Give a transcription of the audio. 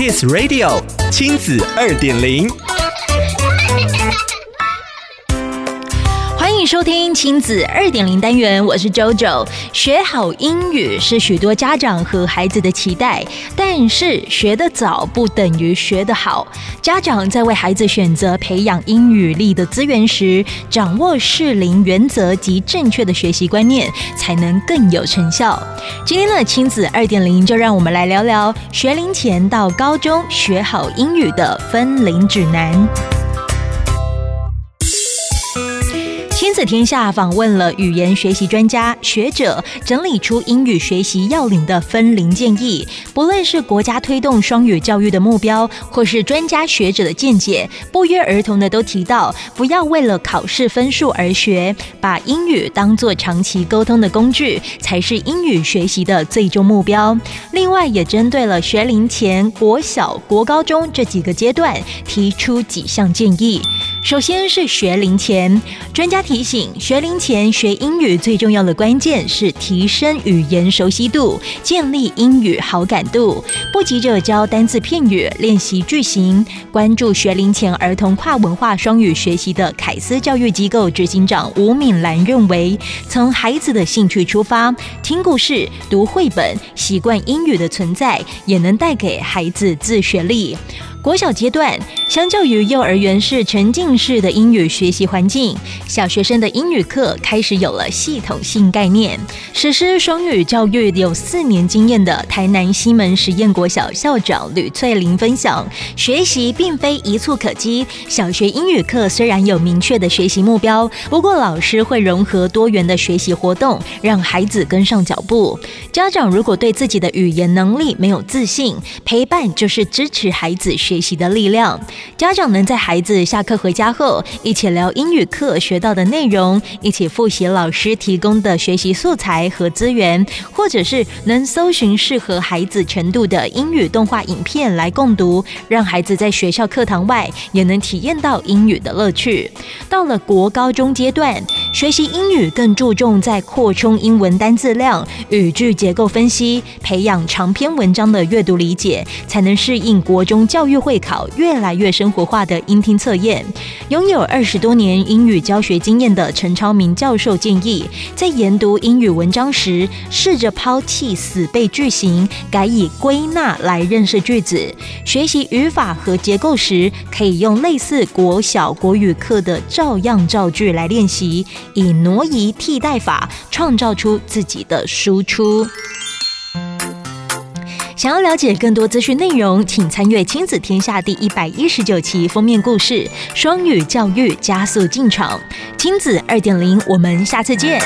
Kiss Radio 亲子二点零。迎收听亲子二点零单元，我是 JoJo。学好英语是许多家长和孩子的期待，但是学得早不等于学得好。家长在为孩子选择培养英语力的资源时，掌握适龄原则及正确的学习观念，才能更有成效。今天的亲子二点零，就让我们来聊聊学龄前到高中学好英语的分龄指南。天下访问了语言学习专家学者，整理出英语学习要领的分龄建议。不论是国家推动双语教育的目标，或是专家学者的见解，不约而同的都提到，不要为了考试分数而学，把英语当作长期沟通的工具，才是英语学习的最终目标。另外，也针对了学龄前、国小、国高中这几个阶段，提出几项建议。首先是学龄前，专家提醒，学龄前学英语最重要的关键是提升语言熟悉度，建立英语好感度。不急着教单字片语，练习句型。关注学龄前儿童跨文化双语学习的凯思教育机构执行长吴敏兰认为，从孩子的兴趣出发，听故事、读绘本，习惯英语的存在，也能带给孩子自学力。国小阶段，相较于幼儿园是沉浸式的英语学习环境，小学生的英语课开始有了系统性概念。实施双语教育有四年经验的台南西门实验国小校长吕翠玲分享，学习并非一蹴可几。小学英语课虽然有明确的学习目标，不过老师会融合多元的学习活动，让孩子跟上脚步。家长如果对自己的语言能力没有自信，陪伴就是支持孩子学习的力量，家长能在孩子下课回家后，一起聊英语课学到的内容，一起复习老师提供的学习素材和资源，或者是能搜寻适合孩子程度的英语动画影片来共读，让孩子在学校课堂外也能体验到英语的乐趣。到了国高中阶段，学习英语更注重在扩充英文单字量、语句结构分析，培养长篇文章的阅读理解，才能适应国中教育会考越来越生活化的英听测验。拥有二十多年英语教学经验的陈超明教授建议，在研读英语文章时，试着抛弃死背句型，改以归纳来认识句子。学习语法和结构时，可以用类似国小国语课的照样造句来练习。以挪移替代法创造出自己的输出。想要了解更多资讯内容，请参阅《亲子天下》第一百一十九期封面故事：双语教育加速进场。亲子二点零，我们下次见。